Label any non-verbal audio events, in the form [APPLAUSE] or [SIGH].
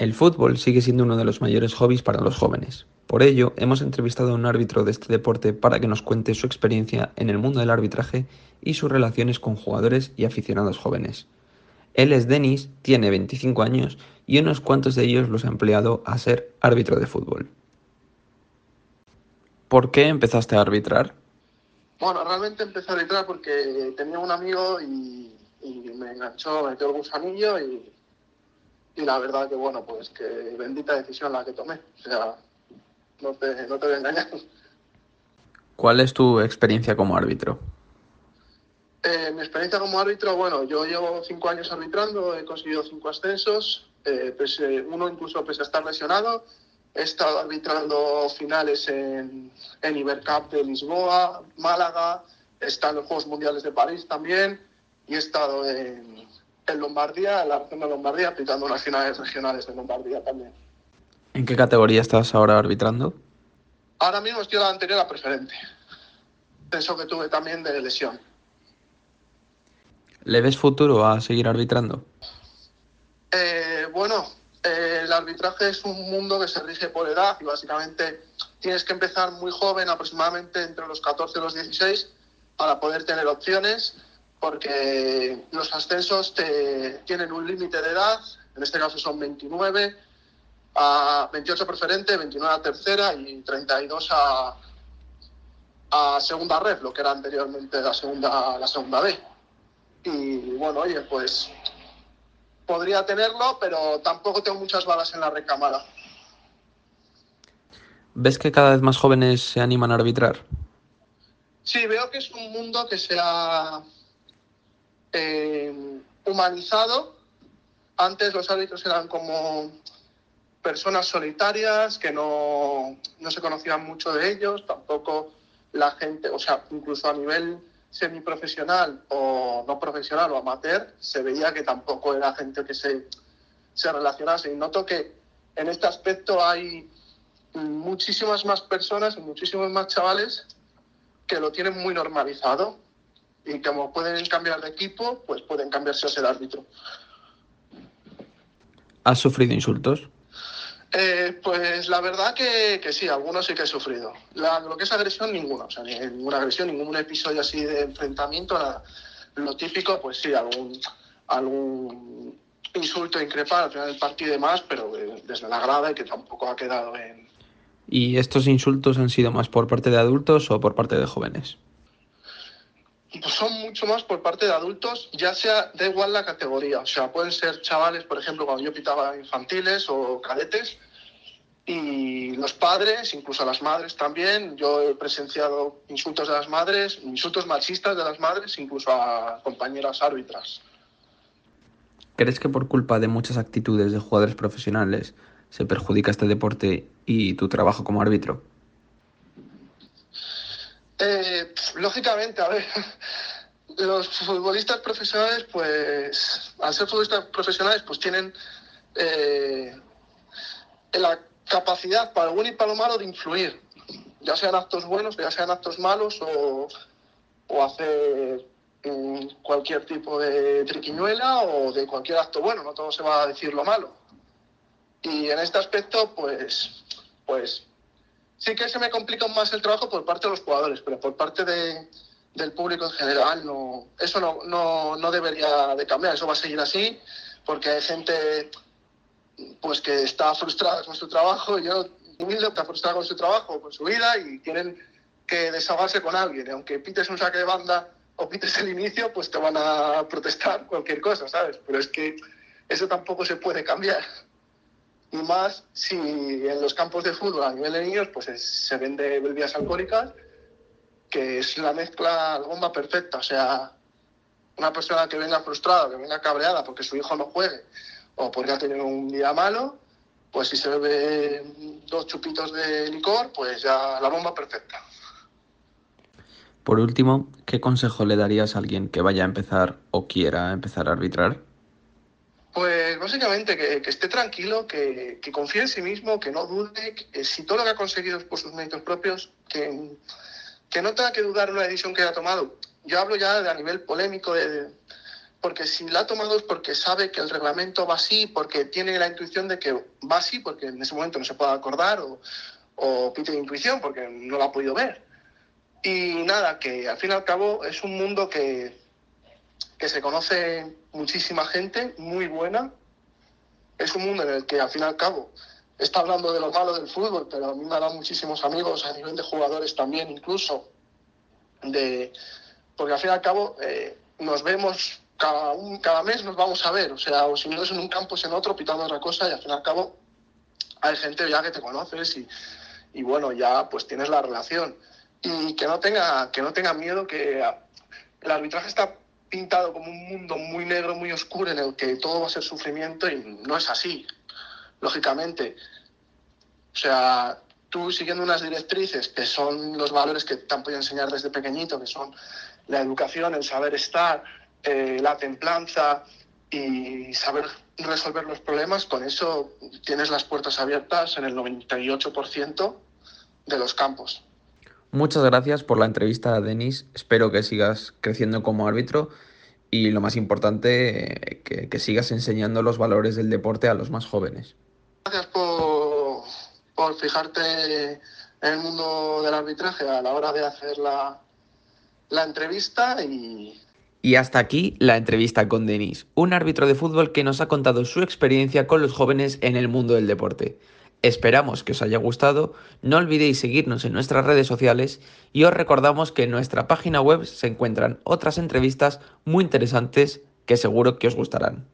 El fútbol sigue siendo uno de los mayores hobbies para los jóvenes. Por ello, hemos entrevistado a un árbitro de este deporte para que nos cuente su experiencia en el mundo del arbitraje y sus relaciones con jugadores y aficionados jóvenes. Él es Denis, tiene 25 años y unos cuantos de ellos los ha empleado a ser árbitro de fútbol. ¿Por qué empezaste a arbitrar? Bueno, realmente empecé a arbitrar porque tenía un amigo y, me enganchó, me metió el gusanillo y, y la verdad que bueno, pues que bendita decisión la que tomé. O sea, no te, no te voy a engañar. ¿Cuál es tu experiencia como árbitro? Eh, mi experiencia como árbitro, bueno, yo llevo cinco años arbitrando, he conseguido cinco ascensos, eh, pese, uno incluso pese a estar lesionado. He estado arbitrando finales en, en Ibercup de Lisboa, Málaga, he estado en los Juegos Mundiales de París también y he estado en, en Lombardía, en la región de Lombardía, aplicando unas finales regionales de Lombardía también. ¿En qué categoría estás ahora arbitrando? Ahora mismo estoy en la anterior a preferente. Eso que tuve también de lesión. ¿Le ves futuro a seguir arbitrando? Eh, bueno, eh, el arbitraje es un mundo que se rige por edad y básicamente tienes que empezar muy joven, aproximadamente entre los 14 y los 16, para poder tener opciones porque los ascensos te, tienen un límite de edad, en este caso son 29, a 28 preferente, 29 a tercera y 32 a, a segunda red, lo que era anteriormente la segunda, la segunda B. Y bueno, oye, pues podría tenerlo, pero tampoco tengo muchas balas en la recámara. ¿Ves que cada vez más jóvenes se animan a arbitrar? Sí, veo que es un mundo que se ha eh, humanizado. Antes los árbitros eran como personas solitarias que no, no, se conocían mucho de ellos, tampoco la gente, o sea, incluso a nivel semiprofesional o no profesional o amateur, se veía que tampoco era gente que se, se relacionase. Y noto que en este aspecto hay muchísimas más personas y muchísimos más chavales que lo tienen muy normalizado y como pueden cambiar de equipo, pues pueden cambiarse a ser árbitro. ¿Has sufrido insultos? Eh, pues la verdad que, que, sí, algunos sí que he sufrido. La, lo que es agresión, ninguno. O sea, ninguna agresión, ningún episodio así de enfrentamiento. Nada. Lo típico, pues sí, algún, algún insulto increpar al final del partido y demás, pero desde la grada y que tampoco ha quedado en... ¿Y estos insultos han sido más por parte de adultos o por parte de jóvenes? Pues son mucho más por parte de adultos, ya sea, da igual la categoría, o sea, pueden ser chavales, por ejemplo, cuando yo pitaba infantiles o cadetes, y los padres, incluso las madres también, yo he presenciado insultos de las madres, insultos machistas de las madres, incluso a compañeras árbitras. ¿Crees que por culpa de muchas actitudes de jugadores profesionales se perjudica este deporte y tu trabajo como árbitro? Eh, lógicamente, a ver, [LAUGHS] los futbolistas profesionales, pues, al ser futbolistas profesionales, pues tienen eh, la capacidad para lo bueno y para lo malo de influir, ya sean actos buenos, ya sean actos malos o, o hacer mm, cualquier tipo de triquiñuela o de cualquier acto bueno, no todo se va a decir lo malo. Y en este aspecto, pues, pues sí que se me complica más el trabajo por parte de los jugadores, pero por parte de, del público en general no, eso no, no, no, debería de cambiar, eso va a seguir así, porque hay gente pues que está frustrada con su trabajo, y yo humilde está frustrada con su trabajo, con su vida y tienen que desahogarse con alguien, aunque pites un saque de banda o pites el inicio, pues te van a protestar cualquier cosa, ¿sabes? Pero es que eso tampoco se puede cambiar y más si en los campos de fútbol a nivel de niños pues es, se vende bebidas alcohólicas, que es la mezcla, la bomba perfecta. O sea, una persona que venga frustrada, que venga cabreada porque su hijo no juegue o porque ha tenido un día malo, pues si se bebe dos chupitos de licor, pues ya la bomba perfecta. Por último, ¿qué consejo le darías a alguien que vaya a empezar o quiera empezar a arbitrar? Pues básicamente que, que esté tranquilo, que, confíe en sí mismo, que no dude, que si todo lo que ha conseguido es por sus méritos propios, que, no tenga que dudar una decisión que haya tomado. Yo hablo ya de a nivel polémico de, porque si la ha tomado es porque sabe que el reglamento va así, porque tiene la intuición de que va así, porque en ese momento no se puede acordar, o, o pide intuición porque no la ha podido ver. Y nada, que al fin y al cabo es un mundo que, que se conoce muchísima gente, muy buena. Es un mundo en el que al fin y al cabo está hablando de lo malo del fútbol, pero a mí me ha dado muchísimos amigos a nivel de jugadores también, incluso. De, porque al fin y al cabo eh, nos vemos cada, un, cada mes nos vamos a ver, o sea, o si no es en un campo es en otro, pitando otra cosa y al fin y al cabo hay gente ya que te conoces y, y bueno, ya pues tienes la relación. Y que no tenga, que no tenga miedo que el arbitraje está pintado como un mundo muy negro, muy oscuro, en el que todo va a ser sufrimiento y no es así, lógicamente. O sea, tú siguiendo unas directrices que son los valores que te han podido enseñar desde pequeñito, que son la educación, el saber estar, eh, la templanza y saber resolver los problemas, con eso tienes las puertas abiertas en el 98% de los campos. Muchas gracias por la entrevista, Denis. Espero que sigas creciendo como árbitro y lo más importante, que, que sigas enseñando los valores del deporte a los más jóvenes. Gracias por, por fijarte en el mundo del arbitraje a la hora de hacer la, la entrevista y, y hasta aquí la entrevista con Denis, un árbitro de fútbol que nos ha contado su experiencia con los jóvenes en el mundo del deporte. Esperamos que os haya gustado, no olvidéis seguirnos en nuestras redes sociales y os recordamos que en nuestra página web se encuentran otras entrevistas muy interesantes que seguro que os gustarán.